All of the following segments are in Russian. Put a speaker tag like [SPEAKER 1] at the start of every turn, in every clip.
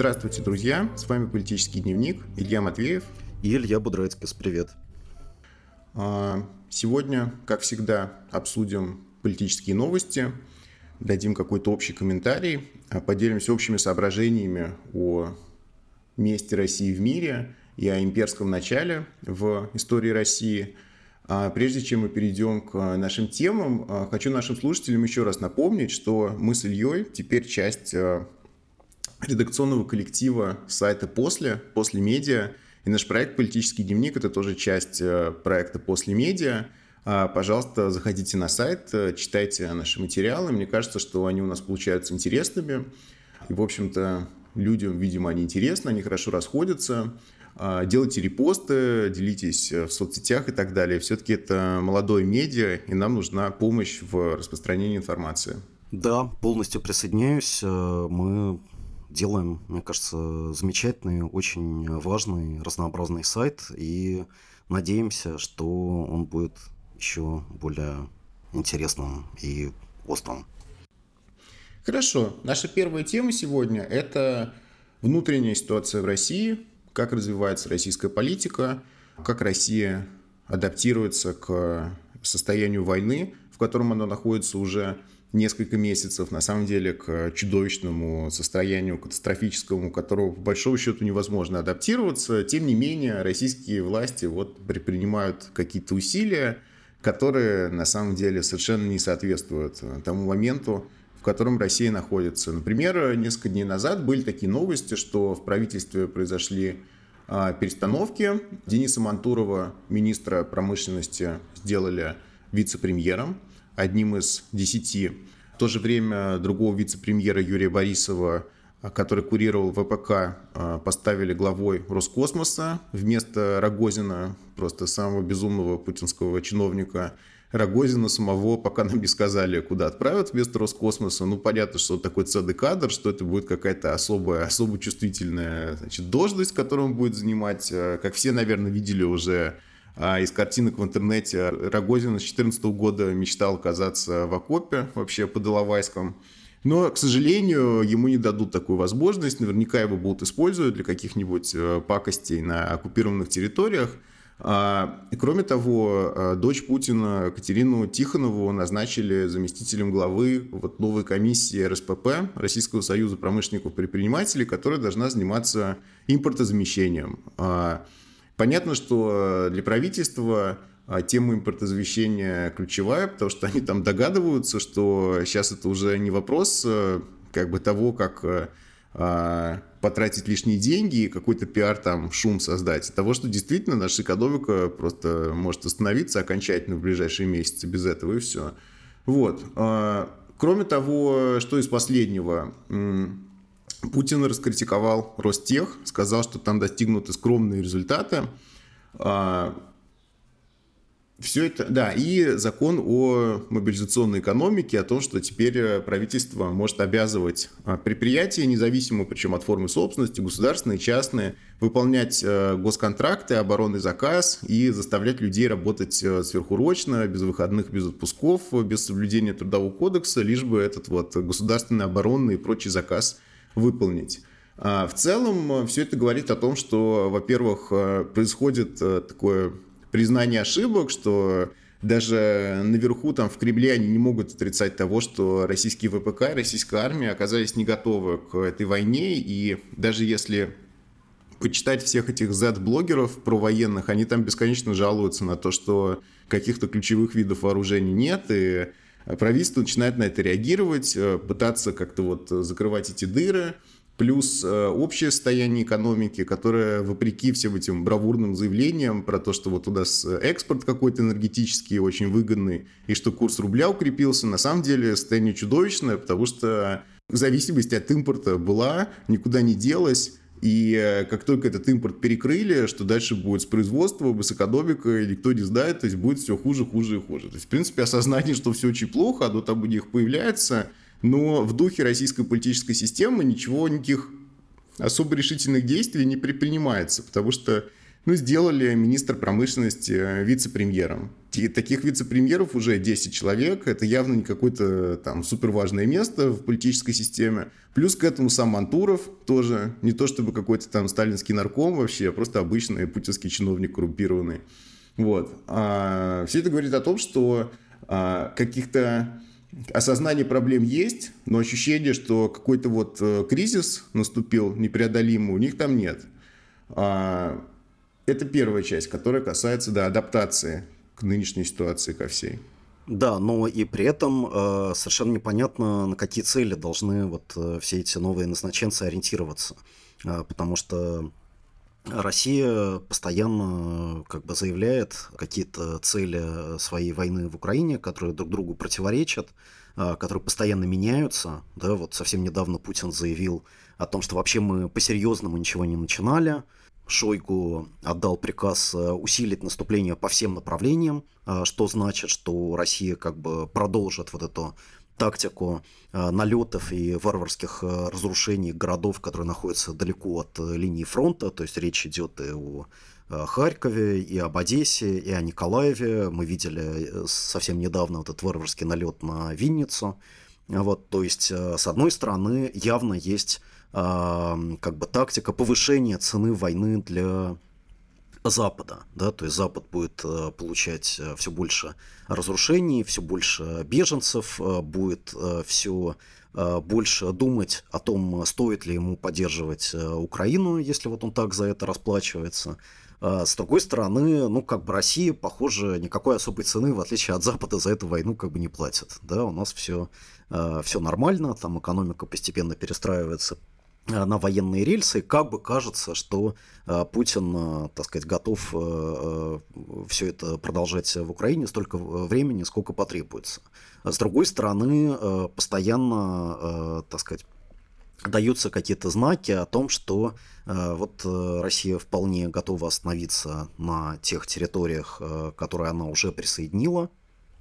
[SPEAKER 1] Здравствуйте, друзья! С вами «Политический дневник» Илья Матвеев
[SPEAKER 2] и Илья Будрецкис. Привет!
[SPEAKER 1] А, сегодня, как всегда, обсудим политические новости, дадим какой-то общий комментарий, а, поделимся общими соображениями о месте России в мире и о имперском начале в истории России – а прежде чем мы перейдем к нашим темам, хочу нашим слушателям еще раз напомнить, что мы с Ильей теперь часть редакционного коллектива сайта «После», «После медиа». И наш проект «Политический дневник» — это тоже часть проекта «После медиа». Пожалуйста, заходите на сайт, читайте наши материалы. Мне кажется, что они у нас получаются интересными. И, в общем-то, людям, видимо, они интересны, они хорошо расходятся. А, делайте репосты, делитесь э, в соцсетях и так далее. Все-таки это молодое медиа, и нам нужна помощь в распространении информации.
[SPEAKER 2] Да, полностью присоединяюсь. Э, мы делаем, мне кажется, замечательный, очень важный, разнообразный сайт, и надеемся, что он будет еще более интересным и острым.
[SPEAKER 1] Хорошо. Наша первая тема сегодня – это внутренняя ситуация в России, как развивается российская политика, как Россия адаптируется к состоянию войны, в котором она находится уже несколько месяцев, на самом деле, к чудовищному состоянию катастрофическому, которого, по большому счету, невозможно адаптироваться. Тем не менее, российские власти вот предпринимают какие-то усилия, которые, на самом деле, совершенно не соответствуют тому моменту, в котором Россия находится. Например, несколько дней назад были такие новости, что в правительстве произошли а, перестановки. Дениса Мантурова, министра промышленности, сделали вице-премьером, одним из десяти. В то же время другого вице-премьера Юрия Борисова, а, который курировал ВПК, а, поставили главой Роскосмоса вместо Рогозина, просто самого безумного путинского чиновника – Рогозина самого пока нам не сказали, куда отправят вместо Роскосмоса. Ну, понятно, что такой ЦД-кадр, что это будет какая-то особая, особо чувствительная значит, должность, которую он будет занимать. Э, как все, наверное, видели уже а, из картинок в интернете, Рогозин с 2014 года мечтал оказаться в окопе, вообще под Иловайском. Но, к сожалению, ему не дадут такую возможность. Наверняка его будут использовать для каких-нибудь э, пакостей на оккупированных территориях. А, кроме того, а, дочь Путина Катерину Тихонову назначили заместителем главы вот новой комиссии РСПП, Российского союза промышленников-предпринимателей, которая должна заниматься импортозамещением. А, понятно, что для правительства тема импортозамещения ключевая, потому что они там догадываются, что сейчас это уже не вопрос как бы того, как а, потратить лишние деньги и какой-то пиар там, шум создать. Того, что действительно наша экономика просто может остановиться окончательно в ближайшие месяцы без этого, и все. Вот. А, кроме того, что из последнего? Путин раскритиковал Ростех, сказал, что там достигнуты скромные результаты. А, все это, да, и закон о мобилизационной экономике, о том, что теперь э, правительство может обязывать а, предприятия, независимо причем от формы собственности, государственные, частные, выполнять э, госконтракты, оборонный заказ и заставлять людей работать э, сверхурочно, без выходных, без отпусков, без соблюдения трудового кодекса, лишь бы этот вот государственный, оборонный и прочий заказ выполнить. А, в целом, все это говорит о том, что, во-первых, происходит такое признание ошибок, что даже наверху, там, в Кремле, они не могут отрицать того, что российские ВПК и российская армия оказались не готовы к этой войне, и даже если почитать всех этих Z-блогеров про военных, они там бесконечно жалуются на то, что каких-то ключевых видов вооружений нет, и правительство начинает на это реагировать, э, пытаться как-то вот закрывать эти дыры, плюс э, общее состояние экономики, которое, вопреки всем этим бравурным заявлениям про то, что вот у нас экспорт какой-то энергетический очень выгодный, и что курс рубля укрепился, на самом деле состояние чудовищное, потому что зависимость от импорта была, никуда не делась, и э, как только этот импорт перекрыли, что дальше будет с производством, с экономикой, никто не знает, то есть будет все хуже, хуже и хуже. То есть, в принципе, осознание, что все очень плохо, оно там у них появляется, но в духе российской политической системы ничего, никаких особо решительных действий не предпринимается, потому что ну, сделали министр промышленности э, вице-премьером. таких вице-премьеров уже 10 человек. Это явно не какое-то там супер важное место в политической системе. Плюс к этому сам Мантуров тоже. Не то чтобы какой-то там сталинский нарком вообще, а просто обычный путинский чиновник коррумпированный. Вот. А, все это говорит о том, что а, каких-то осознание проблем есть, но ощущение, что какой-то вот э, кризис наступил непреодолимый, у них там нет. А, это первая часть, которая касается да, адаптации к нынешней ситуации, ко всей.
[SPEAKER 2] Да, но и при этом э, совершенно непонятно, на какие цели должны вот э, все эти новые назначенцы ориентироваться. Э, потому что Россия постоянно как бы заявляет какие-то цели своей войны в Украине, которые друг другу противоречат, а, которые постоянно меняются. Да, вот совсем недавно Путин заявил о том, что вообще мы по-серьезному ничего не начинали. Шойгу отдал приказ э, усилить наступление по всем направлениям, а, что значит, что Россия как бы продолжит вот эту тактику э, налетов и варварских э, разрушений городов, которые находятся далеко от э, линии фронта. То есть речь идет и о Харькове, и об Одессе, и о Николаеве. Мы видели совсем недавно вот этот варварский налет на Винницу. Вот, то есть, с одной стороны, явно есть как бы тактика повышения цены войны для Запада, да, то есть Запад будет э, получать э, все больше разрушений, все больше беженцев, э, будет все больше думать о том, стоит ли ему поддерживать Украину, если вот он так за это расплачивается. С другой стороны, ну, как бы Россия, похоже, никакой особой цены, в отличие от Запада, за эту войну как бы не платит. Да, у нас все, все нормально, там экономика постепенно перестраивается на военные рельсы, как бы кажется, что э, Путин, э, так сказать, готов все это продолжать в Украине столько времени, сколько потребуется. С другой стороны, постоянно, так сказать, даются какие-то знаки о том, что вот Россия вполне готова остановиться на тех территориях, которые она уже присоединила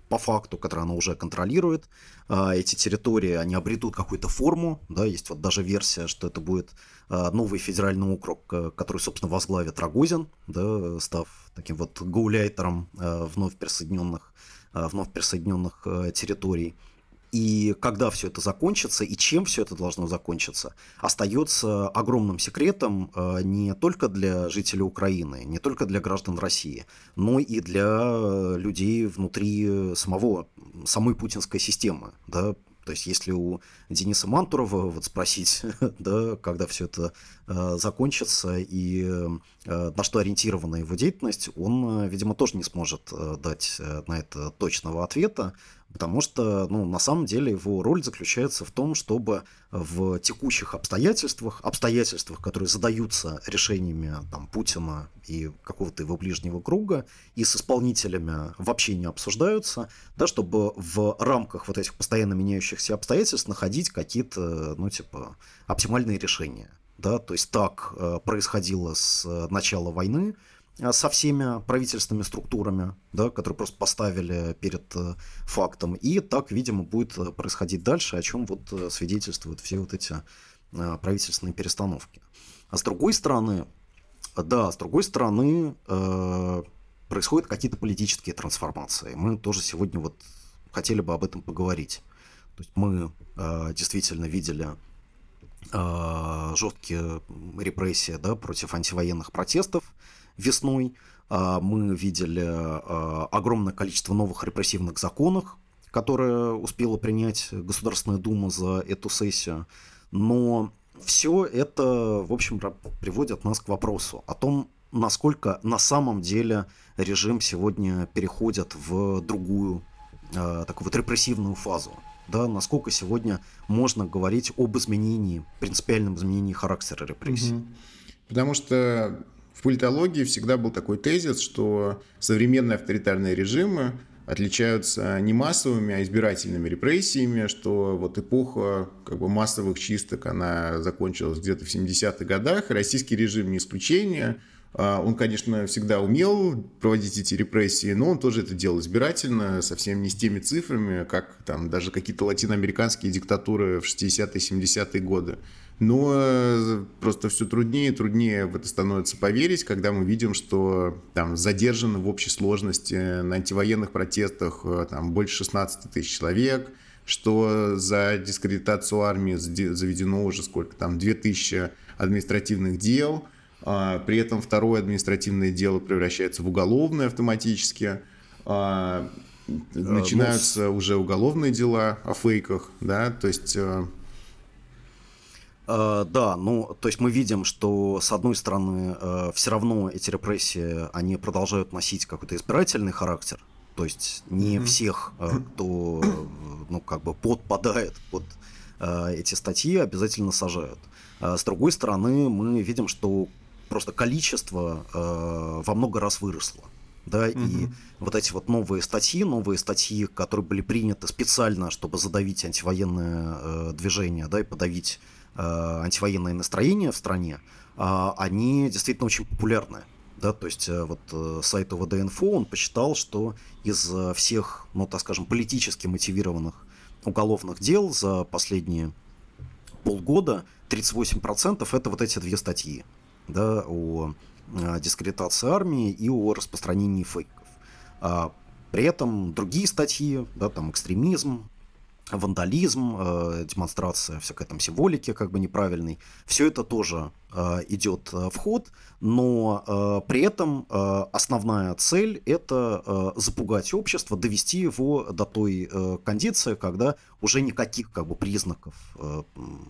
[SPEAKER 2] по факту, который она уже контролирует. А, эти территории, они обретут какую-то форму, да, есть вот даже версия, что это будет а, новый федеральный округ, э, который, собственно, возглавит Рогозин, да, став таким вот гауляйтером э, вновь присоединенных, э, вновь присоединенных территорий. И когда все это закончится, и чем все это должно закончиться, остается огромным секретом э, не только для жителей Украины, не только для граждан России, но и для людей внутри самого, самой путинской системы. Да? То есть, если у Дениса Мантурова вот спросить, да, когда все это э, закончится и э, на что ориентирована его деятельность, он, э, видимо, тоже не сможет э, дать э, на это точного ответа. Потому что, ну, на самом деле его роль заключается в том, чтобы в текущих обстоятельствах, обстоятельствах, которые задаются решениями там, Путина и какого-то его ближнего круга, и с исполнителями вообще не обсуждаются, да, чтобы в рамках вот этих постоянно меняющихся обстоятельств находить какие-то, ну, типа, оптимальные решения. Да, то есть так э, происходило с начала войны, Э, со всеми правительственными структурами, да, которые просто поставили перед э, фактом. И так, видимо, будет э, происходить дальше, о чем вот свидетельствуют все вот эти правительственные перестановки. А с другой стороны, да, с другой стороны, э, происходят какие-то политические трансформации. Мы тоже сегодня вот хотели бы об этом поговорить. То есть мы э, действительно видели э, жесткие репрессии да, против антивоенных протестов, весной а, мы видели а, огромное количество новых репрессивных законов, которые успела принять Государственная Дума за эту сессию. Но все это, в общем, приводит нас к вопросу о том, насколько на самом деле режим сегодня переходит в другую, а, такую вот репрессивную фазу. Да, насколько сегодня можно говорить об изменении, принципиальном изменении характера репрессий. Угу.
[SPEAKER 1] Потому что в политологии всегда был такой тезис, что современные авторитарные режимы отличаются не массовыми, а избирательными репрессиями, что вот эпоха как бы массовых чисток, она закончилась где-то в 70-х годах, российский режим не исключение, А, он, конечно, всегда умел проводить эти репрессии, но он тоже это делал избирательно, совсем не с теми цифрами, как там даже какие-то латиноамериканские диктатуры в 60-е, 70-е годы. Но э, просто все труднее и труднее в это становится поверить, когда мы видим, что там задержано в общей сложности на антивоенных протестах э, там, больше 16 тысяч человек, что за дискредитацию армии заведено уже сколько там, 2000 административных дел, а, при этом второе административное дело превращается в уголовное автоматически, а, э, начинаются ну, уже уголовные дела о фейках, да, то есть
[SPEAKER 2] Э, да, ну, то есть мы видим, что, с одной стороны, э, все равно эти репрессии, они продолжают носить какой-то избирательный характер, то есть не mm-hmm. всех, э, кто, ну, как бы подпадает под эти статьи, обязательно сажают. С другой стороны, мы видим, что просто количество во много раз выросло. Да, угу. и вот эти вот новые статьи, новые статьи, которые были приняты специально, чтобы задавить антивоенное э, движение, да, и подавить Э, антивоенные настроения в стране, а, они действительно очень популярны. Да, то есть э, вот э, сайт ОВД-инфо, он посчитал, что из всех, ну так скажем, политически мотивированных уголовных дел за последние полгода 38% это вот эти две статьи да, о дискредитации армии и о распространении фейков. А при этом другие статьи, да, там экстремизм, вандализм, э, демонстрация всякой там символики как бы неправильной. Все это тоже э, идет э, в ход, но э, при этом э, основная цель это э, запугать общество, довести его до той э, кондиции, когда уже никаких как бы признаков э,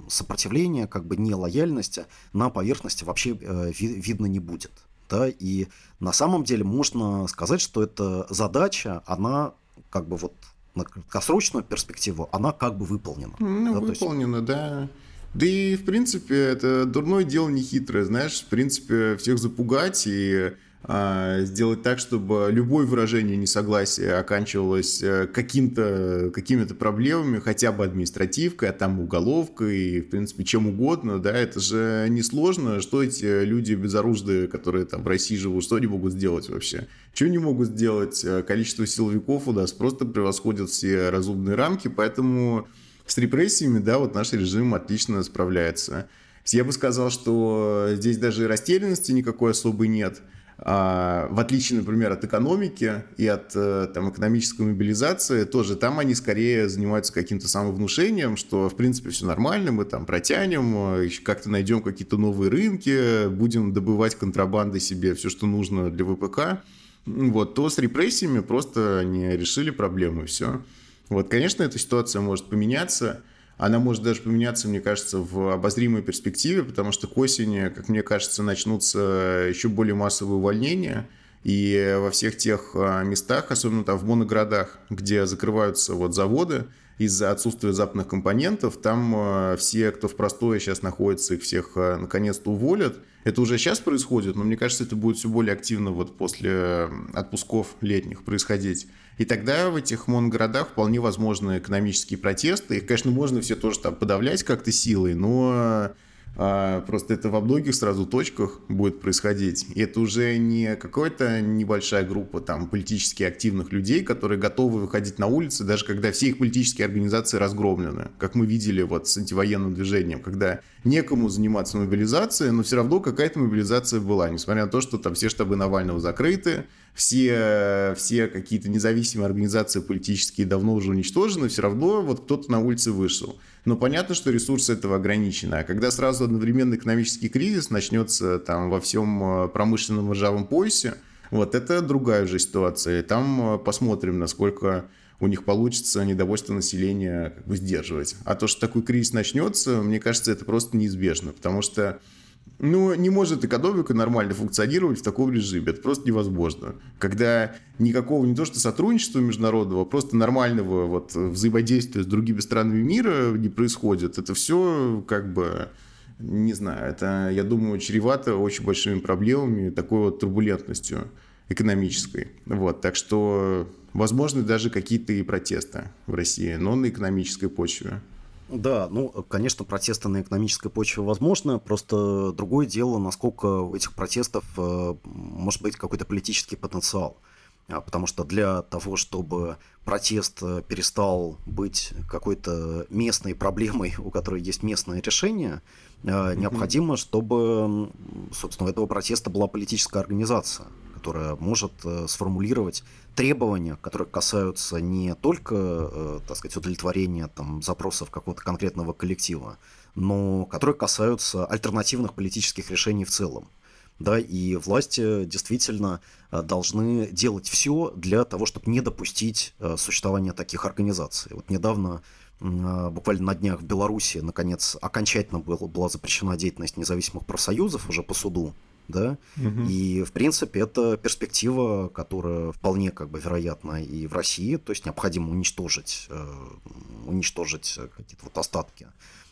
[SPEAKER 2] сопротивления, как бы нелояльности на поверхности вообще э, ви- видно не будет. Да? И на самом деле можно сказать, что эта задача, она как бы вот на краткосрочную перспективу, она как бы выполнена.
[SPEAKER 1] Ну, да, выполнена, есть... да. Да и, в принципе, это дурное дело не хитрое, знаешь, в принципе, всех запугать и сделать так, чтобы любое выражение несогласия оканчивалось э, каким-то, какими-то проблемами, хотя бы административкой, а там уголовкой, в принципе, чем угодно, да, это же несложно, что эти люди безоружные, которые там в России живут, что они могут сделать вообще? Что они могут сделать? Э, количество силовиков у нас просто превосходит все разумные рамки, поэтому с репрессиями, да, вот наш режим отлично справляется. Я бы сказал, что здесь даже растерянности никакой особой нет – а, в отличие, например, от экономики и от э, там, экономической мобилизации, тоже там они скорее занимаются каким-то самовнушением, что, в принципе, все нормально, мы там протянем, э, еще как-то найдем какие-то новые рынки, будем добывать контрабандой себе все, что нужно для ВПК. Вот, то с репрессиями просто не решили проблему, и все. Вот, конечно, эта ситуация может поменяться, она может даже поменяться, мне кажется, в обозримой перспективе, потому что к осени, как мне кажется, начнутся еще более массовые увольнения. И во всех тех а, местах, особенно там в моногородах, где закрываются вот заводы из-за отсутствия западных компонентов, там а, все, кто в простое сейчас находится, их всех а, наконец-то уволят. Это уже сейчас происходит, но мне кажется, это будет все более активно вот после отпусков летних происходить. И тогда в этих моногородах вполне возможны экономические протесты. Их, конечно, можно все тоже там подавлять как-то силой, но просто это во многих сразу точках будет происходить. И это уже не какая-то небольшая группа там политически активных людей, которые готовы выходить на улицы, даже когда все их политические организации разгромлены. Как мы видели вот с антивоенным движением, когда некому заниматься мобилизацией, но все равно какая-то мобилизация была, несмотря на то, что там все штабы Навального закрыты, все, все какие-то независимые организации политические давно уже уничтожены, все равно вот кто-то на улице вышел. Но понятно, что ресурсы этого ограничены. А когда сразу одновременно экономический кризис начнется там во всем э, промышленном ржавом поясе, вот это другая уже ситуация. Там э, посмотрим, насколько у них получится недовольство населения как бы сдерживать. А то, что такой кризис начнется, мне кажется, это просто неизбежно, потому что ну, не может экономика нормально функционировать в таком режиме. Это просто невозможно. Когда никакого не то что сотрудничества международного, просто нормального вот взаимодействия с другими странами мира не происходит. Это все как бы не знаю, это, я думаю, чревато очень большими проблемами, такой вот турбулентностью экономической. Вот, так что возможны даже какие-то и протесты в России, но на экономической почве.
[SPEAKER 2] Да, ну, конечно, протесты на экономической почве возможны, просто другое дело, насколько у этих протестов э, может быть какой-то политический потенциал. А, потому что для того, чтобы протест э, перестал быть какой-то местной проблемой, у которой есть местное решение, mm-hmm. необходимо, чтобы, собственно, у этого протеста была политическая организация, которая может э, сформулировать требования, которые касаются не только, так сказать, удовлетворения там, запросов какого-то конкретного коллектива, но которые касаются альтернативных политических решений в целом да, и власти действительно э, должны делать все для того, чтобы не допустить э, существования таких организаций. Вот недавно э, буквально на днях в Беларуси, наконец, окончательно была, была запрещена деятельность независимых профсоюзов уже по суду, да, угу. и, в принципе, это перспектива, которая вполне, как бы, вероятна и в России, то есть необходимо уничтожить, уничтожить какие-то вот остатки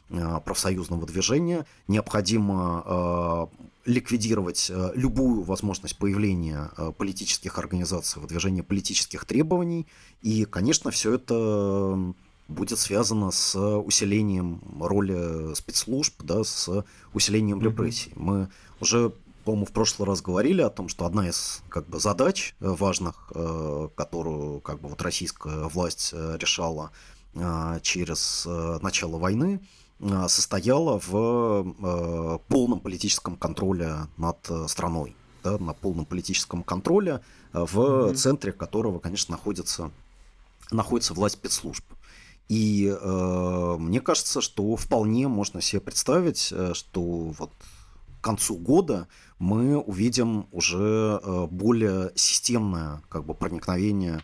[SPEAKER 2] Э, профсоюзного движения. Необходимо э, ликвидировать э, любую возможность появления политических организаций, выдвижения политических требований. И, конечно, все это будет связано с усилением роли спецслужб, да, с усилением репрессий. Мы уже по-моему, в прошлый раз говорили о том, что одна из как бы, задач важных, которую как бы, вот, российская власть решала через начало войны, Э, состояла в э, полном политическом контроле над э, страной, да, на полном политическом контроле, в mm-hmm. центре которого, конечно, находится, находится власть спецслужб. И э, мне кажется, что вполне можно себе представить, что вот концу года мы увидим уже более системное как бы, проникновение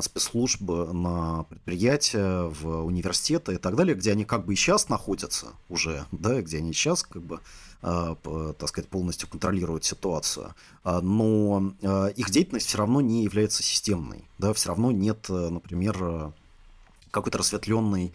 [SPEAKER 2] спецслужбы на предприятия, в университеты и так далее, где они как бы и сейчас находятся уже, да, где они сейчас как бы а, так сказать, полностью контролируют ситуацию, а, но их деятельность все равно не является системной, да, все равно нет, например, какой-то рассветленной э,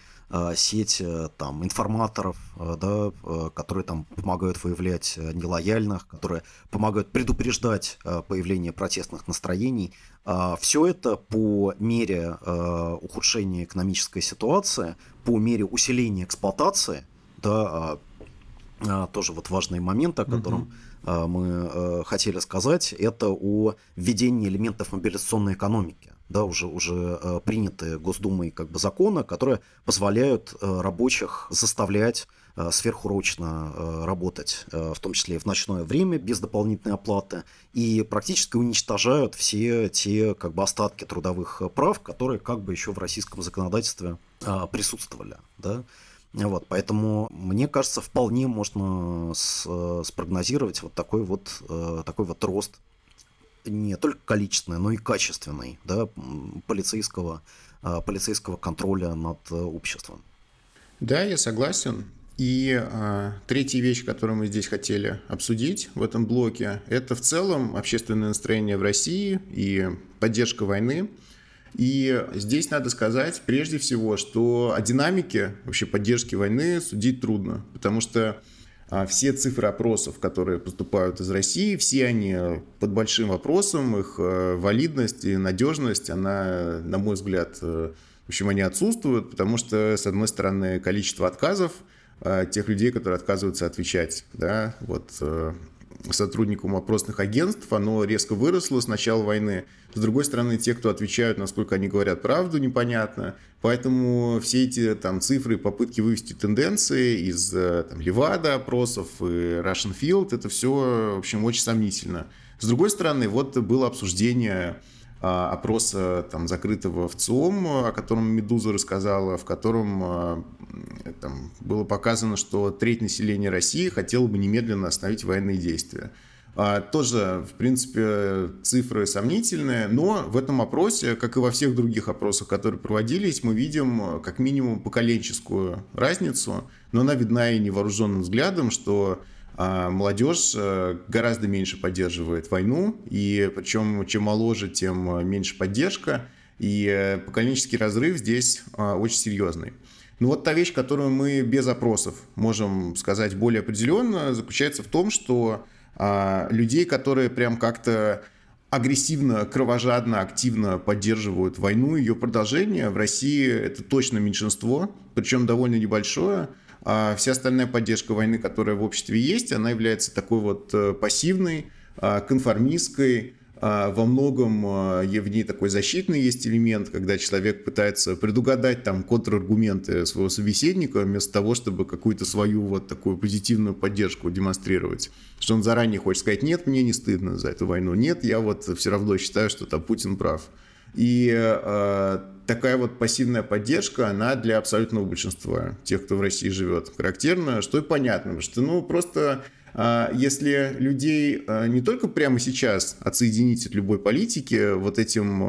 [SPEAKER 2] сеть э, там информаторов, э, да, э, которые там помогают выявлять э, нелояльных, которые помогают предупреждать э, появление протестных настроений. Э, все это по мере э, ухудшения экономической ситуации, по мере усиления эксплуатации, да, э, тоже вот важный момент, о котором мы хотели сказать, это о введении элементов мобилизационной экономики да, уже, уже э, принятые Госдумой как бы законы, которые позволяют э, рабочих заставлять э, сверхурочно работать, в том числе и в ночное время, без дополнительной оплаты, и практически уничтожают все те как бы остатки трудовых прав, которые как бы еще в российском законодательстве присутствовали. Да? Вот, поэтому, мне кажется, вполне можно с, спрогнозировать вот такой вот, такой вот рост не только количественной, но и качественной да, полицейского, а, полицейского контроля над э, обществом.
[SPEAKER 1] Да, я согласен. И а, третья вещь, которую мы здесь хотели обсудить в этом блоке, это в целом общественное настроение в России и поддержка войны. И здесь надо сказать прежде всего, что о динамике вообще поддержки войны судить трудно, потому что все цифры опросов, которые поступают из России, все они под большим вопросом, их э, валидность и надежность, она, на мой взгляд, э, в общем, они отсутствуют, потому что, с одной стороны, количество отказов э, тех людей, которые отказываются отвечать, да, вот сотрудникам опросных агентств, оно резко выросло с начала войны. С другой стороны, те, кто отвечают, насколько они говорят правду, непонятно. Поэтому все эти там, цифры, попытки вывести тенденции из э, там, Левада опросов и Russian Field, это все, в общем, очень сомнительно. С другой стороны, вот было обсуждение опроса там, закрытого в ЦИОМ, о котором Медуза рассказала, в котором а, там, было показано, что треть населения России хотела бы немедленно остановить военные действия. А, тоже, в принципе, цифры сомнительные, но в этом опросе, как и во всех других опросах, которые проводились, мы видим как минимум поколенческую разницу, но она видна и невооруженным взглядом, что а молодежь э, гораздо меньше поддерживает войну, и причем чем моложе, тем э, меньше поддержка, и э, поколенческий разрыв здесь очень серьезный. Ну вот та вещь, которую мы без опросов можем сказать более определенно, заключается в том, что людей, которые прям как-то агрессивно, кровожадно, активно поддерживают войну, ее продолжение. В России это точно меньшинство, причем довольно небольшое. А вся остальная поддержка войны, которая в обществе есть, она является такой вот э, пассивной, а, конформистской, а, во многом а, в ней такой защитный есть элемент, когда человек пытается предугадать там контраргументы своего собеседника вместо того, чтобы какую-то свою вот такую позитивную поддержку демонстрировать. Что он заранее хочет сказать, нет, мне не стыдно за эту войну, нет, я вот все равно считаю, что там Путин прав. И э, такая вот пассивная поддержка, она для абсолютного большинства тех, кто в России живет, характерна, что и понятно, что, ну, просто а, если людей а, не только прямо сейчас отсоединить от любой политики вот этим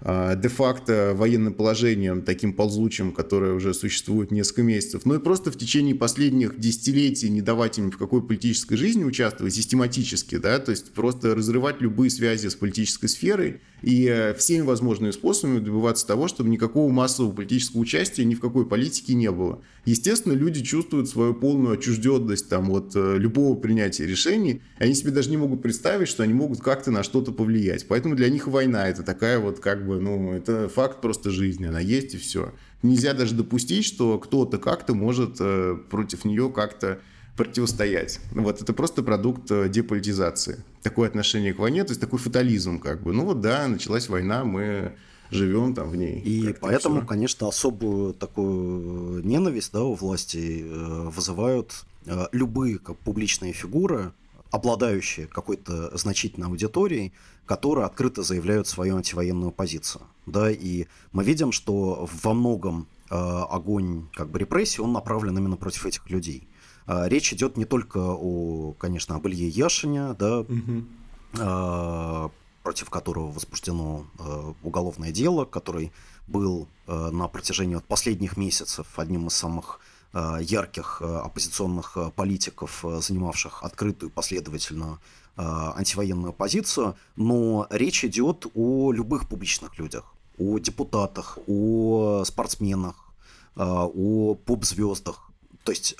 [SPEAKER 1] а, де-факто военным положением, таким ползучим, которое уже существует несколько месяцев, но и просто в течение последних десятилетий не давать им в какой политической жизни участвовать систематически, да, то есть просто разрывать любые связи с политической сферой и э, всеми возможными способами добиваться того, чтобы никакого массового политического участия ни в какой политике не было. Естественно, люди чувствуют свою полную отчужденность там, от э, любого принятия решений, они себе даже не могут представить, что они могут как-то на что-то повлиять. Поэтому для них война это такая вот как бы, ну, это факт просто жизни, она есть и все. Нельзя даже допустить, что кто-то как-то может э, против нее как-то противостоять. Вот это просто продукт э, деполитизации. Такое отношение к войне, то есть такой фатализм как бы. Ну вот да, началась война, мы живем там в ней.
[SPEAKER 2] И поэтому, все. конечно, особую такую ненависть да, у власти э, вызывают любые как публичные фигуры, обладающие какой-то значительной аудиторией, которые открыто заявляют свою антивоенную позицию. Да, и мы видим, что во многом э, огонь как бы репрессий, он направлен именно против этих людей. Э, речь идет не только о, конечно, об Илье Яшине, да, угу. против которого возбуждено э, уголовное дело, который был на протяжении вот последних месяцев одним из самых ярких оппозиционных политиков, занимавших открытую последовательную антивоенную позицию, но речь идет о любых публичных людях, о депутатах, о спортсменах, о поп-звездах. То есть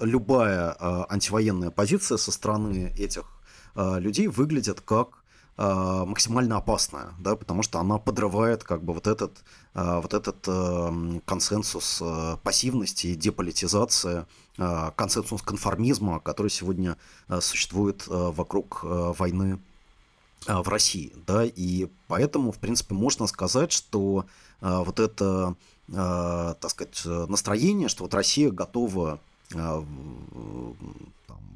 [SPEAKER 2] любая антивоенная позиция со стороны этих людей выглядит как а, максимально опасная, да, потому что она подрывает как бы вот этот, а, вот этот консенсус пассивности и деполитизации, а, консенсус конформизма, который сегодня существует вокруг войны в России, да, и поэтому, в принципе, можно сказать, что вот это, так сказать, настроение, что вот Россия готова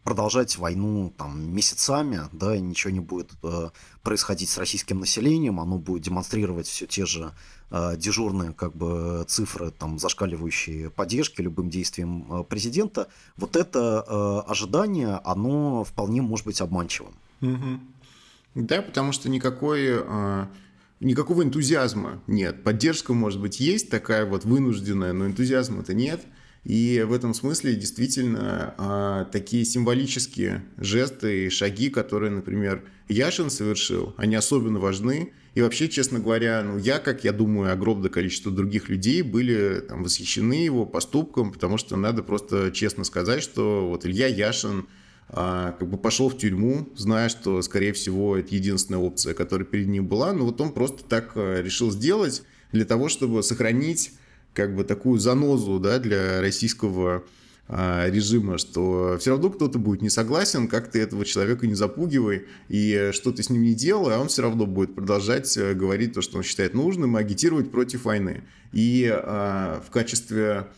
[SPEAKER 2] продолжать войну там, месяцами, да, ничего не будет э, происходить с российским населением, оно будет демонстрировать все те же э, дежурные как бы цифры, там, зашкаливающие поддержки любым действиям э, президента, вот это э, ожидание, оно вполне может быть обманчивым.
[SPEAKER 1] Угу. Да, потому что никакой... Э никакого энтузиазма нет. Поддержка, может быть, есть такая вот вынужденная, но энтузиазма-то нет. И в этом смысле действительно а, такие символические жесты и шаги, которые, например, Яшин совершил, они особенно важны. И вообще, честно говоря, ну, я, как я думаю, огромное количество других людей были там, восхищены его поступком, потому что надо просто честно сказать, что вот Илья Яшин а, как бы пошел в тюрьму, зная, что, скорее всего, это единственная опция, которая перед ним была, но вот он просто так а, решил сделать для того, чтобы сохранить как бы такую занозу да, для российского а, режима, что все равно кто-то будет не согласен, как ты этого человека не запугивай, и что ты с ним не делай, а он все равно будет продолжать э, говорить то, что он считает нужным, и агитировать против войны. И а, в качестве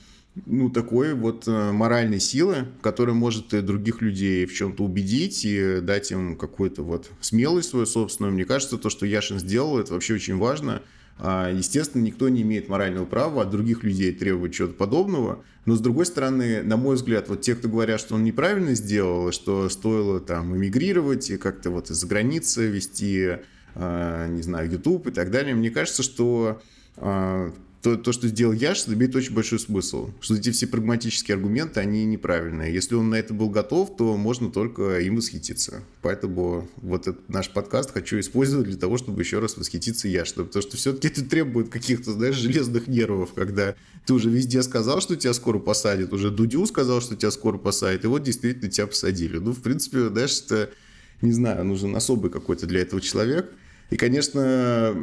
[SPEAKER 1] ну, такой вот э, моральной силы, которая может и других людей в чем-то убедить и дать им какую-то вот смелость свою собственную. Мне кажется, то, что Яшин сделал, это вообще очень важно. А, естественно, никто не имеет морального права от других людей требовать чего-то подобного. Но, с другой стороны, на мой взгляд, вот те, кто говорят, что он неправильно сделал, что стоило там эмигрировать и как-то вот из-за границы вести, а, не знаю, YouTube и так далее, мне кажется, что а, то, то, что сделал Яш, имеет очень большой смысл. Что эти все прагматические аргументы, они неправильные. Если он на это был готов, то можно только им восхититься. Поэтому вот этот наш подкаст хочу использовать для того, чтобы еще раз восхититься Яш. Потому что все-таки это требует каких-то, знаешь, железных нервов, когда ты уже везде сказал, что тебя скоро посадят, уже Дудю сказал, что тебя скоро посадят, и вот действительно тебя посадили. Ну, в принципе, знаешь, это не знаю, нужен особый какой-то для этого человек. И, конечно,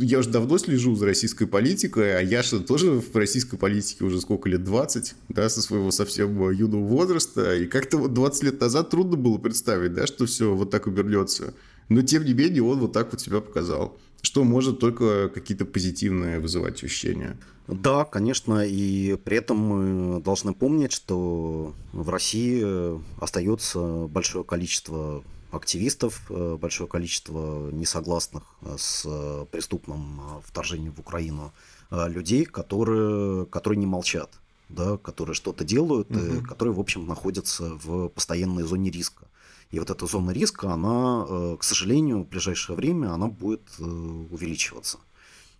[SPEAKER 1] я уже давно слежу за российской политикой, а я что тоже в российской политике уже сколько лет, 20, да, со своего совсем юного возраста. И как-то вот 20 лет назад трудно было представить, да, что все вот так обернется. Но, тем не менее, он вот так вот себя показал что может только какие-то позитивные вызывать ощущения.
[SPEAKER 2] Да, конечно, и при этом мы должны помнить, что в России остается большое количество активистов, э, большое количество несогласных э, с э, преступным вторжением в Украину людей, которые, которые не молчат, да, которые что-то делают, угу. и которые, в общем, находятся в постоянной зоне риска. И вот эта зона риска, она, к сожалению, в ближайшее время она будет увеличиваться.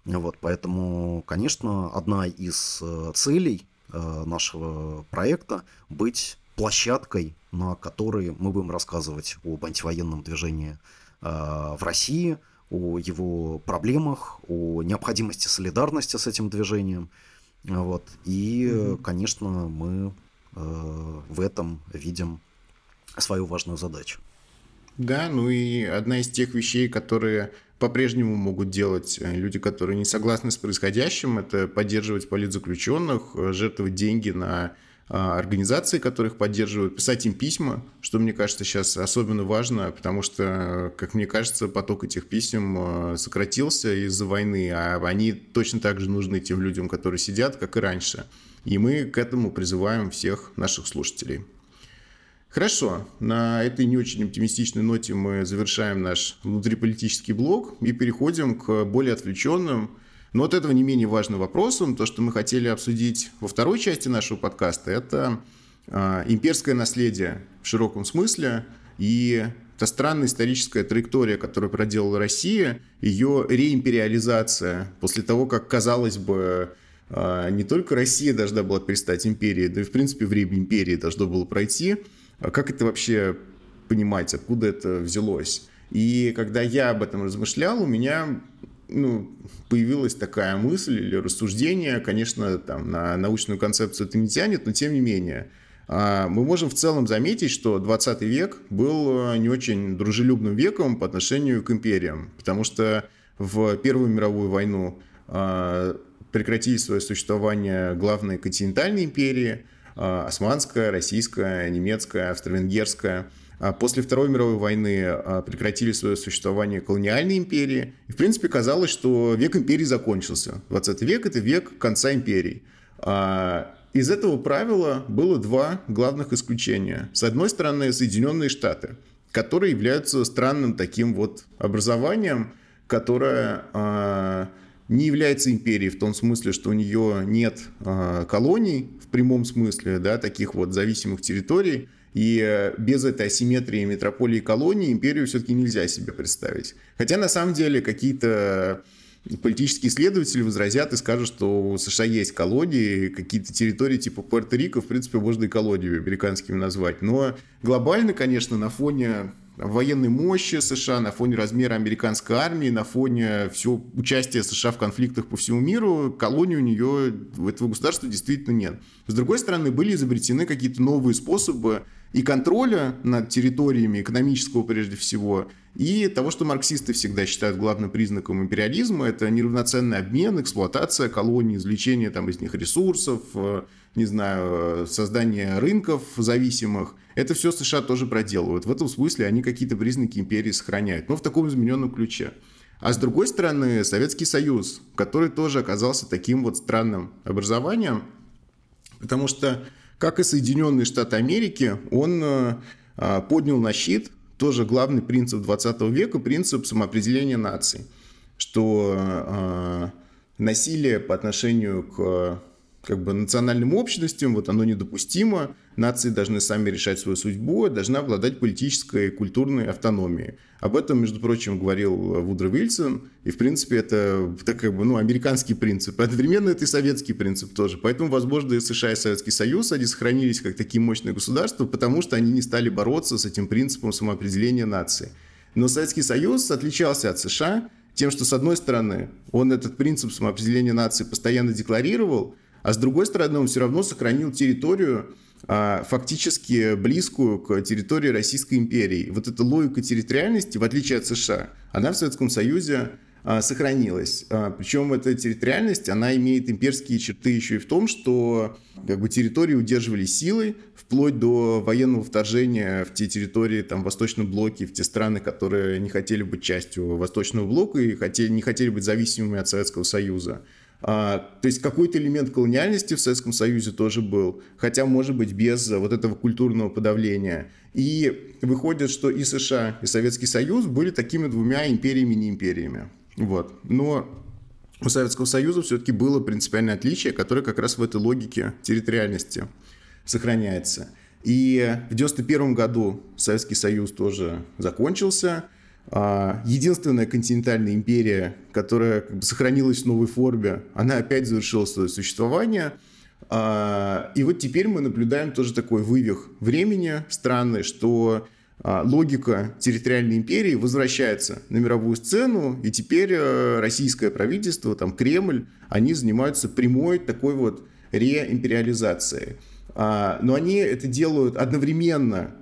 [SPEAKER 2] Вот, поэтому, конечно, одна из целей нашего проекта быть площадкой, на которой мы будем рассказывать об антивоенном движении э, в России, о его проблемах, о необходимости солидарности с этим движением. Вот. И, конечно, мы э, в этом видим свою важную задачу.
[SPEAKER 1] Да, ну и одна из тех вещей, которые по-прежнему могут делать э, люди, которые не согласны с происходящим, это поддерживать политзаключенных, жертвовать деньги на организации, которых поддерживают, писать им письма, что мне кажется сейчас особенно важно, потому что, как мне кажется, поток этих писем а, сократился из-за войны, а они точно так же нужны тем людям, которые сидят, как и раньше. И мы к этому призываем всех наших слушателей. Хорошо, на этой не очень оптимистичной ноте мы завершаем наш внутриполитический блок и переходим к более отвлеченным, но от этого не менее важным вопросом, то, что мы хотели обсудить во второй части нашего подкаста, это э, имперское наследие в широком смысле и та странная историческая траектория, которую проделала Россия, ее реимпериализация после того, как, казалось бы, э, не только Россия должна была перестать империей, да и, в принципе, время империи должно было пройти. А как это вообще понимать, откуда это взялось? И когда я об этом размышлял, у меня ну, появилась такая мысль или рассуждение, конечно, там, на научную концепцию это не тянет, но тем не менее, а, мы можем в целом заметить, что 20 век был э, не очень дружелюбным веком по отношению к империям, потому что в Первую мировую войну а, прекратили свое существование главные континентальные империи, а, османская, российская, немецкая, австро-венгерская – после Второй мировой войны а, прекратили свое существование колониальные империи. И, в принципе, казалось, что век империи закончился. 20 век – это век конца империи. А, из этого правила было два главных исключения. С одной стороны, Соединенные Штаты, которые являются странным таким вот образованием, которое не является империей в том смысле, что у нее нет колоний в прямом смысле, да, таких вот зависимых территорий, и э, без этой асимметрии метрополии и колонии империю все-таки нельзя себе представить. Хотя на самом деле какие-то политические исследователи возразят и скажут, что у США есть колонии, какие-то территории типа Пуэрто-Рико, в принципе, можно и колониями американскими назвать. Но глобально, конечно, на фоне военной мощи США, на фоне размера американской армии, на фоне всего участия США в конфликтах по всему миру, колонии у нее, у этого государства действительно нет. С другой стороны, были изобретены какие-то новые способы и контроля над территориями, экономического прежде всего, и того, что марксисты всегда считают главным признаком империализма, это неравноценный обмен, эксплуатация колоний, извлечение там из них ресурсов, э, не знаю, создание рынков зависимых. Это все США тоже проделывают. В этом смысле они какие-то признаки империи сохраняют, но в таком измененном ключе. А с другой стороны, Советский Союз, который тоже оказался таким вот странным образованием, потому что как и Соединенные Штаты Америки, он э, а, поднял на щит тоже главный принцип 20 века, принцип самоопределения наций, что э, насилие по отношению к как бы национальным общностям, вот оно недопустимо, нации должны сами решать свою судьбу, должны обладать политической и культурной автономией. Об этом, между прочим, говорил Вудро Вильсон, и, в принципе, это так как бы, ну, американский принцип, одновременно это и советский принцип тоже. Поэтому, возможно, и США, и Советский Союз, они сохранились как такие мощные государства, потому что они не стали бороться с этим принципом самоопределения нации. Но Советский Союз отличался от США тем, что, с одной стороны, он этот принцип самоопределения нации постоянно декларировал, а с другой стороны он все равно сохранил территорию, а, фактически близкую к территории Российской империи. Вот эта логика территориальности, в отличие от США, она в Советском Союзе а, сохранилась. А, причем эта территориальность, она имеет имперские черты еще и в том, что как бы, территории удерживали силой, вплоть до военного вторжения в те территории, там, Восточном блоке, в те страны, которые не хотели быть частью Восточного блока и хотели, не хотели быть зависимыми от Советского Союза. А, то есть какой-то элемент колониальности в Советском Союзе тоже был, хотя, может быть, без вот этого культурного подавления. И выходит, что и США, и Советский Союз были такими двумя империями-не империями. Вот. Но у Советского Союза все-таки было принципиальное отличие, которое как раз в этой логике территориальности сохраняется. И в 1991 году Советский Союз тоже закончился. А, единственная континентальная империя, которая как бы сохранилась в новой форме, она опять завершила свое существование. А, и вот теперь мы наблюдаем тоже такой вывих времени странный, что а, логика территориальной империи возвращается на мировую сцену, и теперь э, российское правительство, там Кремль, они занимаются прямой такой вот реимпериализацией. Но они это делают одновременно,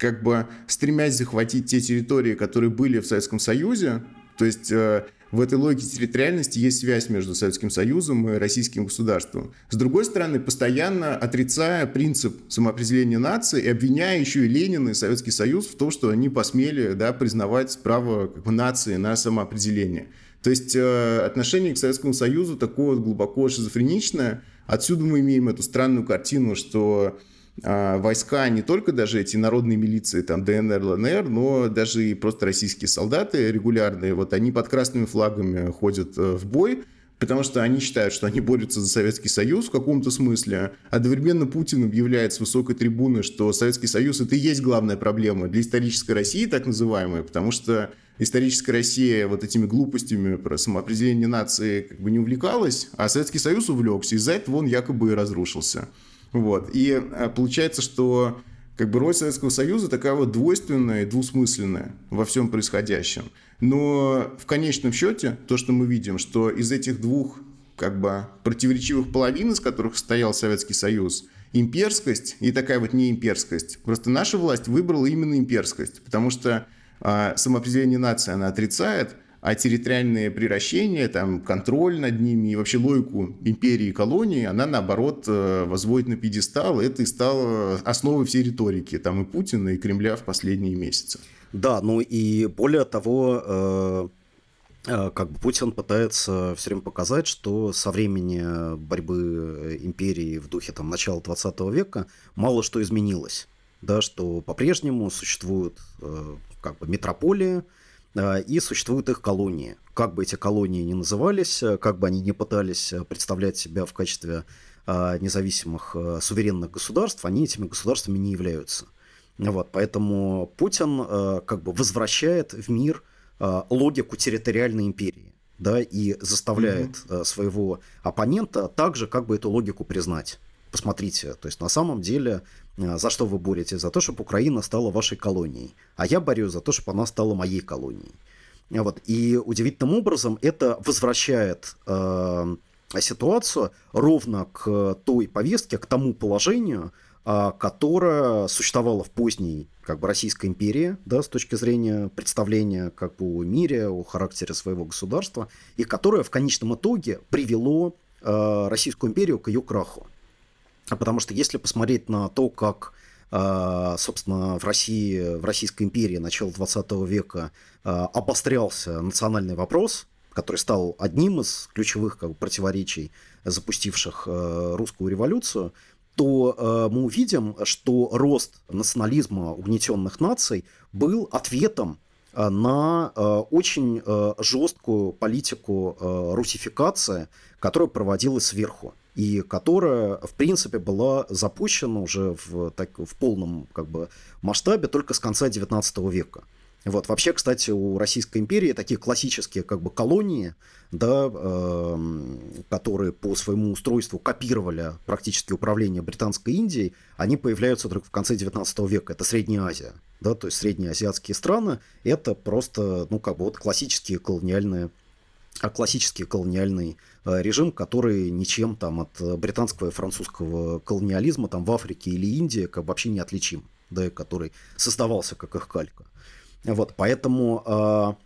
[SPEAKER 1] как бы стремясь захватить те территории, которые были в Советском Союзе, то есть э, в этой логике территориальности есть связь между Советским Союзом и российским государством. С другой стороны, постоянно отрицая принцип самоопределения нации и обвиняя еще и Ленина и Советский Союз в том, что они посмели да, признавать право как бы, нации на самоопределение. То есть э, отношение к Советскому Союзу такое глубоко шизофреничное. Отсюда мы имеем эту странную картину, что войска, не только даже эти народные милиции, там ДНР, ЛНР, но даже и просто российские солдаты регулярные, вот они под красными флагами ходят э, в бой, потому что они считают, что они борются за Советский Союз в каком-то смысле. Одновременно Путин объявляет с высокой трибуны, что Советский Союз это и есть главная проблема для исторической России, так называемой, потому что историческая Россия вот этими глупостями про самоопределение нации как бы не увлекалась, а Советский Союз увлекся, из-за этого он якобы и разрушился. Вот. И э, получается, что как бы роль Советского Союза такая вот двойственная и двусмысленная во всем происходящем. Но в конечном счете то, что мы видим, что из этих двух как бы противоречивых половин, из которых состоял Советский Союз, имперскость и такая вот неимперскость. Просто наша власть выбрала именно имперскость, потому что э, самоопределение нации она отрицает, а территориальные приращения, там, контроль над ними и вообще логику империи и колонии, она, наоборот, э, возводит на пьедестал. Это и стало основой всей риторики там, и Путина, и Кремля в последние месяцы.
[SPEAKER 2] Да, ну и более того, э, э, как бы Путин пытается все время показать, что со времени борьбы империи в духе там, начала 20 века мало что изменилось. Да, что по-прежнему существуют как бы метрополии, и существуют их колонии. Как бы эти колонии ни назывались, э, как бы они ни пытались э, представлять себя в качестве независимых суверенных государств, они этими государствами не являются. Вот, поэтому Путин как бы возвращает в мир логику территориальной империи да, и заставляет mm-hmm. своего оппонента также как бы эту логику признать. Посмотрите, то есть на самом деле а, за что вы боретесь? За то, чтобы Украина стала вашей колонией. А я борюсь за то, чтобы она стала моей колонией. Вот. И удивительным образом это возвращает э, ситуацию ровно к той повестке, к тому положению, э, которое существовало в поздней как бы, Российской империи, да, с точки зрения представления как бы, о мире, о характере своего государства, и которое в конечном итоге привело э, Российскую империю к ее краху. А потому что если посмотреть на то, как а, собственно, в России, в Российской империи начала 20 века а, обострялся национальный вопрос, который стал одним из ключевых как бы, противоречий, запустивших русскую революцию, то мы увидим, что рост национализма угнетенных наций был ответом на очень жесткую политику русификации, которая проводилась сверху и которая, в принципе, была запущена уже в, так, в полном как бы, масштабе только с конца XIX века. Вот. Вообще, кстати, у Российской империи такие классические как бы колонии, да, э, которые по своему устройству копировали практически управление Британской Индией, они появляются только в конце XIX века. Это Средняя Азия. Да, то есть среднеазиатские страны – это просто ну, как бы вот классические колониальные классический колониальный режим, который ничем там от британского и французского колониализма там в Африке или Индии как вообще не отличим, да, который создавался как их калька. Вот, поэтому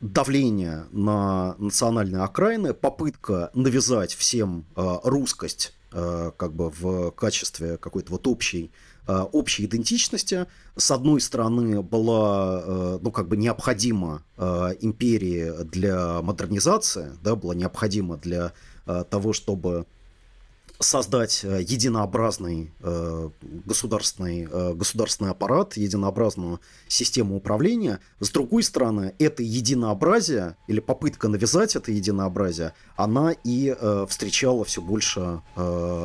[SPEAKER 2] давление на национальные окраины, попытка навязать всем русскость как бы в качестве какой-то вот общей Э, общей идентичности. С одной стороны, была э, ну, как бы необходима э, империи для модернизации, да, была необходима для того, чтобы создать э, единообразный э, государственный, э, государственный аппарат, единообразную систему управления. С другой стороны, это единообразие или попытка навязать это единообразие, она и встречала все больше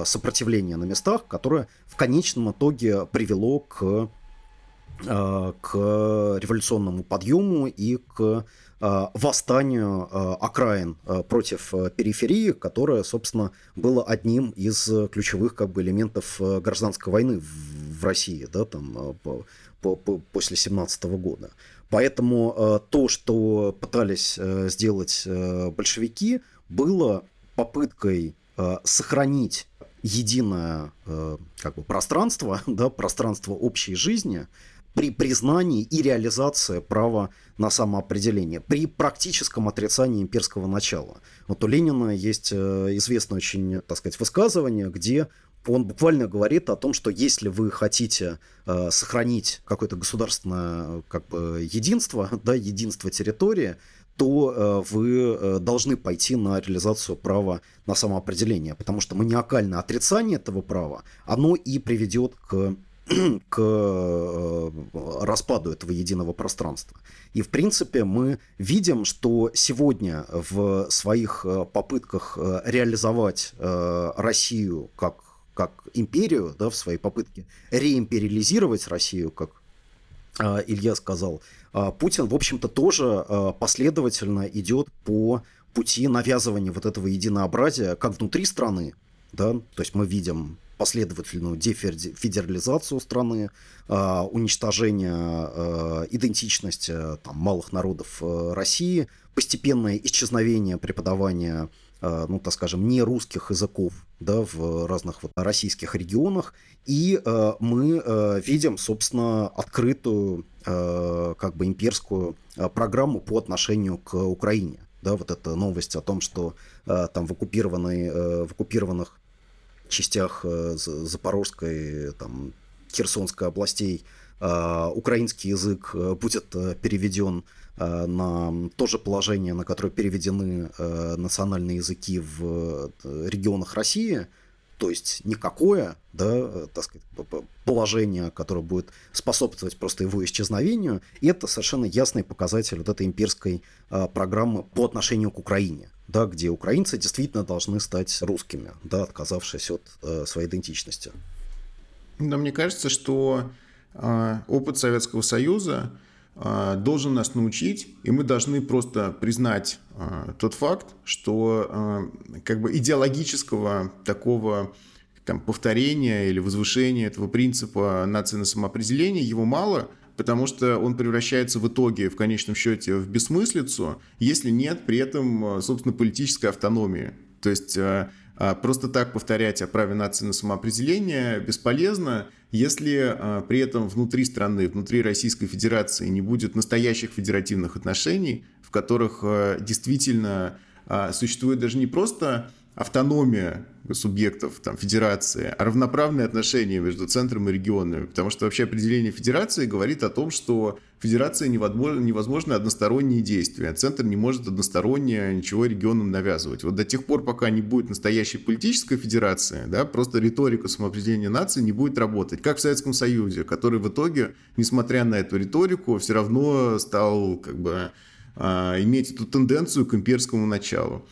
[SPEAKER 2] сопротивления на местах, которое в конечном итоге привело к к революционному подъему и к Э, восстанию э, окраин э, против периферии, которое, собственно, было одним из ключевых как бы, элементов гражданской войны в России да, там, по, по, по, после 17 года. Поэтому то, что пытались сделать большевики, было попыткой сохранить единое как бы, пространство, да, пространство общей жизни, при признании и реализации права на самоопределение, при практическом отрицании имперского начала. Вот у Ленина есть э, известное очень, так сказать, высказывание, где он буквально говорит о том, что если вы хотите э, сохранить какое-то государственное как бы, единство, да, единство территории, то э, вы э, должны пойти на реализацию права на самоопределение, потому что маниакальное отрицание этого права, оно и приведет к к э, распаду этого единого пространства. И, в принципе, мы видим, что сегодня в своих э, попытках э, реализовать Россию как, как империю, да, в своей попытке реимпериализировать Россию, как Илья сказал, Путин, в общем-то, тоже последовательно идет по пути навязывания вот этого единообразия как внутри страны, да, то есть мы видим последовательную дефедерализацию страны, а, уничтожение а, идентичности там, малых народов России, постепенное исчезновение преподавания а, ну, так скажем, не русских языков да, в разных вот российских регионах. И мы видим, собственно, открытую как бы имперскую программу по отношению к Украине. Да, вот эта новость о том, что э, там в, оккупированной, э, в оккупированных частях э, Запорожской, там, Херсонской областей э, украинский язык э, будет переведен на то же положение, на которое переведены национальные языки в регионах России, то есть никакое да, так сказать, положение, которое будет способствовать просто его исчезновению, и это совершенно ясный показатель вот этой имперской программы по отношению к Украине да, где украинцы действительно должны стать русскими, да, отказавшись от э, своей идентичности.
[SPEAKER 1] Да, мне кажется, что э, опыт Советского Союза э, должен нас научить, и мы должны просто признать э, тот факт, что э, как бы идеологического такого там, повторения или возвышения этого принципа нации на самоопределение, его мало, потому что он превращается в итоге, в конечном счете, в бессмыслицу, если нет при этом, э, собственно, политической автономии. То есть э, э, просто так повторять о праве нации на самоопределение бесполезно, если при этом внутри страны, внутри Российской Федерации не будет настоящих федеративных отношений, в которых действительно существует даже не просто автономия субъектов там, федерации, а равноправные отношения между центром и регионами. Потому что вообще определение федерации говорит о том, что федерация невозможно, невозможно односторонние действия. Центр не может односторонне ничего регионам навязывать. Вот до тех пор, пока не будет настоящей политической федерации, да, просто риторика самоопределения нации не будет работать. Как в Советском Союзе, который в итоге, несмотря на эту риторику, все равно стал как бы а, иметь эту тенденцию к имперскому началу.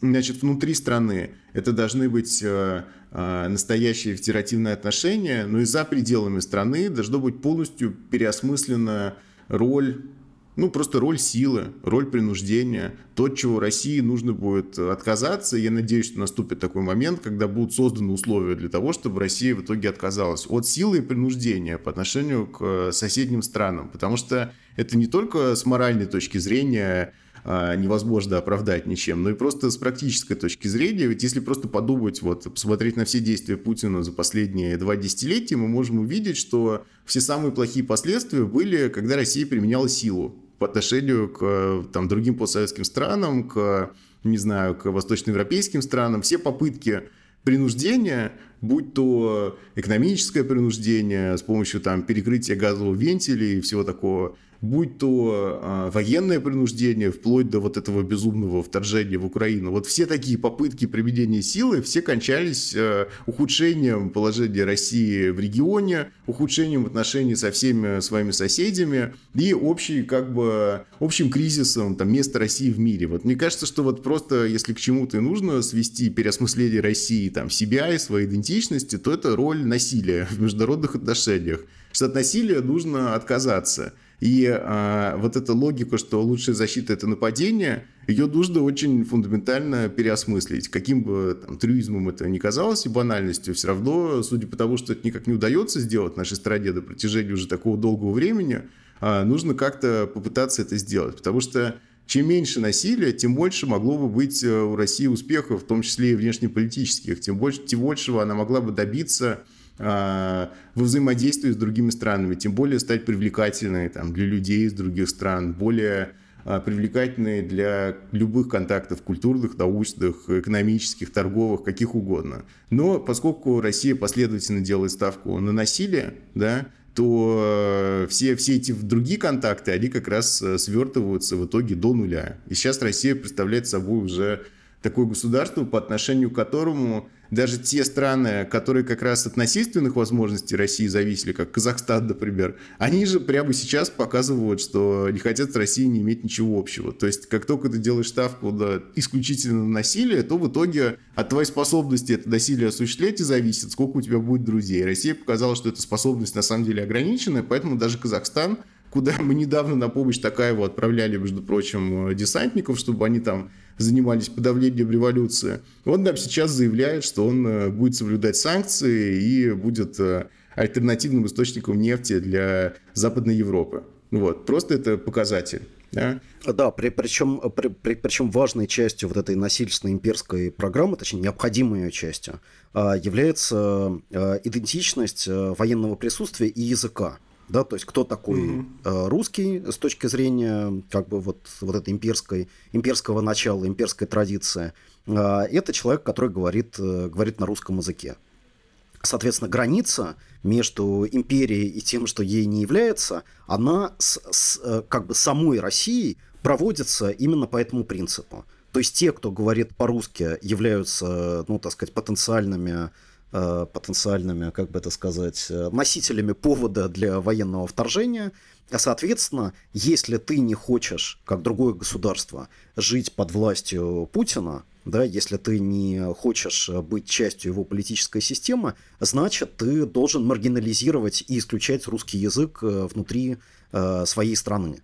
[SPEAKER 1] Значит, внутри страны это должны быть э, э, настоящие федеративные отношения, но и за пределами страны должно быть полностью переосмыслена роль ну, просто роль силы, роль принуждения, то, от чего России нужно будет отказаться. Я надеюсь, что наступит такой момент, когда будут созданы условия для того, чтобы Россия в итоге отказалась от силы и принуждения по отношению к соседним странам. Потому что это не только с моральной точки зрения невозможно оправдать ничем, но и просто с практической точки зрения, ведь если просто подумать, вот, посмотреть на все действия Путина за последние два десятилетия, мы можем увидеть, что все самые плохие последствия были, когда Россия применяла силу по отношению к там, другим постсоветским странам, к, не знаю, к восточноевропейским странам. Все попытки принуждения, будь то экономическое принуждение с помощью там, перекрытия газового вентиля и всего такого, будь то э, военное принуждение, вплоть до вот этого безумного вторжения в Украину. Вот все такие попытки применения силы, все кончались э, ухудшением положения России в регионе, ухудшением отношений со всеми своими соседями и общий, как бы, общим кризисом там, места России в мире. Вот мне кажется, что вот просто если к чему-то нужно свести переосмысление России, там, себя и своей идентичности, то это роль насилия в международных отношениях. Что от насилия нужно отказаться. И а, вот эта логика, что лучшая защита это нападение, ее нужно очень фундаментально переосмыслить. Каким бы там, трюизмом это ни казалось и банальностью, все равно, судя по тому, что это никак не удается сделать нашей стране до протяжении уже такого долгого времени, а, нужно как-то попытаться это сделать. Потому что чем меньше насилия, тем больше могло бы быть э, у России успехов, в том числе и внешнеполитических, тем, больше, тем большего она могла бы добиться во взаимодействии с другими странами, тем более стать привлекательной там, для людей из других стран, более а, привлекательной для любых контактов культурных, научных, экономических, торговых, каких угодно. Но поскольку Россия последовательно делает ставку на насилие, да, то э, все, все эти другие контакты, они как раз э, свертываются в итоге до нуля. И сейчас Россия представляет собой уже такое государство, по отношению к которому даже те страны, которые как раз от насильственных возможностей России зависели, как Казахстан, например, они же прямо сейчас показывают, что не хотят с Россией не иметь ничего общего. То есть, как только ты делаешь ставку на исключительно на насилие, то в итоге от твоей способности это насилие осуществлять и зависит, сколько у тебя будет друзей. Россия показала, что эта способность на самом деле ограниченная, поэтому даже Казахстан куда мы недавно на помощь Такаеву отправляли, между прочим, десантников, чтобы они там занимались подавлением революции, он нам сейчас заявляет, что он э, будет соблюдать санкции и будет э, альтернативным источником нефти для Западной Европы. Вот. Просто это показатель.
[SPEAKER 2] Да, да при, причем, при, при, причем важной частью вот этой насильственной имперской программы, точнее необходимой ее частью, а, является э, идентичность военного присутствия и языка да, то есть кто такой mm-hmm. русский с точки зрения как бы вот, вот этой имперской, имперского начала, имперской традиции. А, это человек, который говорит, э, говорит на русском языке. Соответственно, граница между империей и тем, что ей не является, она с, с э, как бы самой Россией проводится именно по этому принципу. То есть те, кто говорит по-русски, являются, ну, так сказать, потенциальными Э, потенциальными, как бы это сказать, э, носителями повода для военного вторжения. А соответственно, если ты не хочешь, как другое государство, жить под властью Путина, да, если ты не хочешь быть частью его политической системы, значит, ты должен маргинализировать и исключать русский язык э, внутри э, своей страны.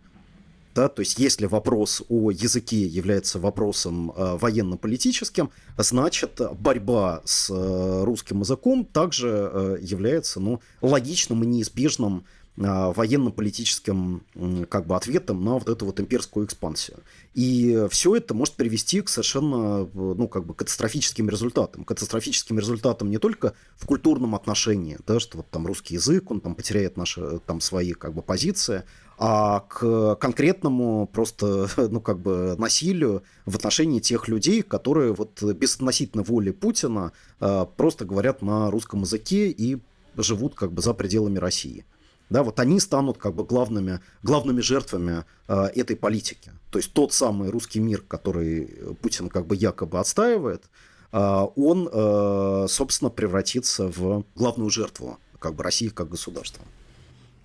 [SPEAKER 2] Да, то есть, если вопрос о языке является вопросом э, военно-политическим, значит, борьба с э, русским языком также э, является ну, логичным и неизбежным э, военно-политическим э, как бы ответом на вот эту вот имперскую экспансию. И все это может привести к совершенно ну, как бы катастрофическим результатам. Катастрофическим результатам не только в культурном отношении, да, что вот там русский язык, он там потеряет наши там свои как бы позиции, а к конкретному просто, ну, как бы насилию в отношении тех людей, которые вот без относительной воли Путина э, просто говорят на русском языке и живут как бы за пределами России. Да, вот они станут как бы главными, главными жертвами э, этой политики. То есть тот самый русский мир, который Путин как бы якобы отстаивает, э, он, э, собственно, превратится в главную жертву как бы России как государства.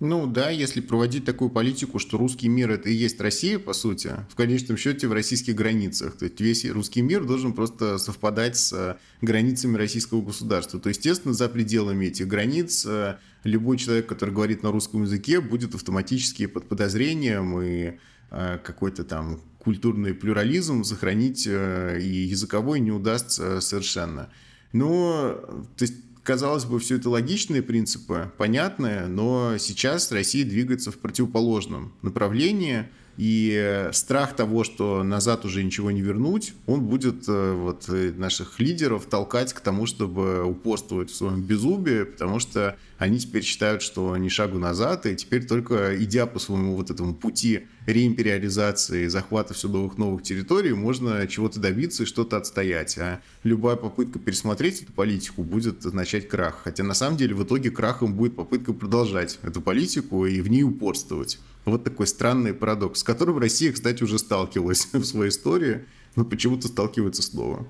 [SPEAKER 1] Ну да, если проводить такую политику, что русский мир это и есть Россия, по сути, в конечном счете в российских границах. То есть весь русский мир должен просто совпадать с границами российского государства. То есть, естественно, за пределами этих границ э, любой человек, который говорит на русском языке, будет автоматически под подозрением и э, какой-то там культурный плюрализм сохранить э, и языковой не удастся совершенно. Но, то есть, казалось бы, все это логичные принципы, понятные, но сейчас Россия двигается в противоположном направлении. И страх того, что назад уже ничего не вернуть, он будет э, вот наших лидеров толкать к тому, чтобы упорствовать в своем безумии, потому что они теперь считают, что ни шагу назад, и теперь только идя по своему вот этому пути реимпериализации, захвата все новых новых территорий, можно чего-то добиться и что-то отстоять. А любая попытка пересмотреть эту политику будет означать крах. Хотя на самом деле в итоге крахом будет попытка продолжать эту политику и в ней упорствовать. Вот такой странный парадокс, с которым Россия, кстати, уже сталкивалась в своей истории, но почему-то сталкивается снова.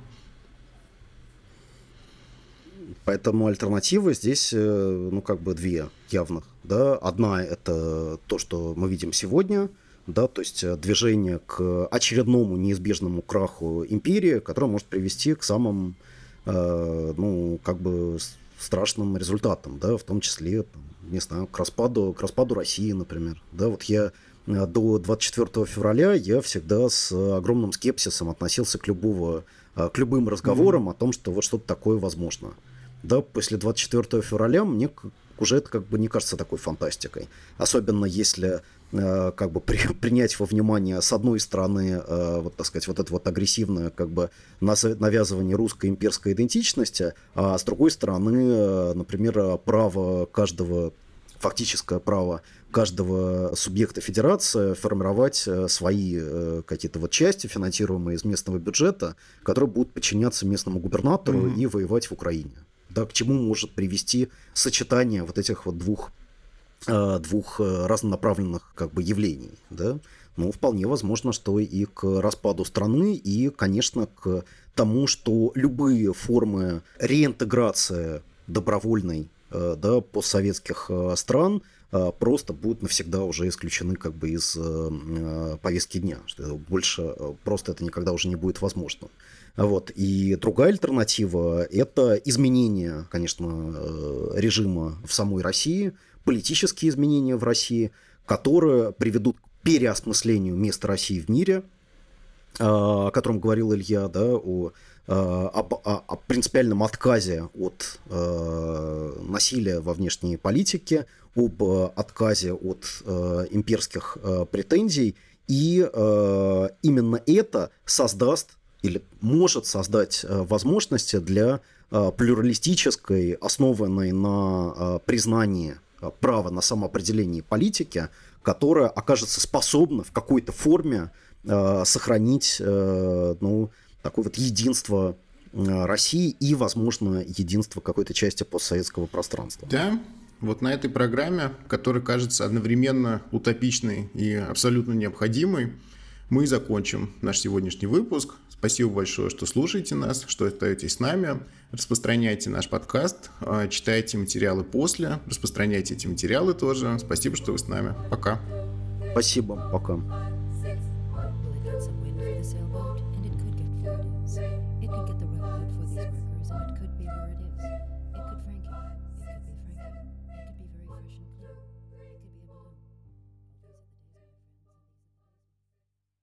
[SPEAKER 2] Поэтому альтернативы здесь, э, ну, как бы две явных. Да? Одна – это то, что мы видим сегодня, да, то есть э, движение к очередному неизбежному краху империи, которое может привести к самым, э, ну, как бы страшным результатам, да, в том числе, там, не знаю, к распаду, к распаду России, например. Да, вот я э, до 24 февраля я всегда с огромным скепсисом относился к, любого, к любым разговорам mm-hmm. о том, что вот что-то такое возможно да, после 24 февраля мне уже это как бы не кажется такой фантастикой. Особенно если э, как бы при, принять во внимание с одной стороны э, вот так сказать вот это вот агрессивное как бы навязывание русской имперской идентичности, а с другой стороны, э, например, право каждого фактическое право каждого субъекта федерации формировать э, свои э, какие-то вот части, финансируемые из местного бюджета, которые будут подчиняться местному губернатору mm-hmm. и воевать в Украине да, к чему может привести сочетание вот этих вот двух, э, двух э, разнонаправленных как бы явлений, да, ну, вполне возможно, что и к распаду страны, и, конечно, к тому, что любые формы реинтеграции добровольной э, да, постсоветских стран просто будут навсегда уже исключены как бы из повестки дня, что больше просто это никогда уже не будет возможно. Вот. И другая альтернатива – это изменение, конечно, э, режима в самой России, политические изменения в России, которые приведут к переосмыслению места России в мире, э, о котором говорил Илья, да, о, э, об, о, о принципиальном отказе от э, насилия во внешней политике, об отказе от э, имперских э, претензий, и э, именно это создаст или может создать э, возможности для э, плюралистической, основанной на э, признании права на самоопределение политики, которая окажется способна в какой-то форме сохранить ну, такое вот единство России и, возможно, единство какой-то части постсоветского пространства.
[SPEAKER 1] Да, вот на этой программе, которая кажется одновременно утопичной и абсолютно необходимой, мы закончим наш сегодняшний выпуск. Спасибо большое, что слушаете нас, что остаетесь с нами. Распространяйте наш подкаст, а, читайте материалы после, распространяйте эти материалы тоже. Спасибо, что вы с нами. Пока.
[SPEAKER 2] Спасибо, пока.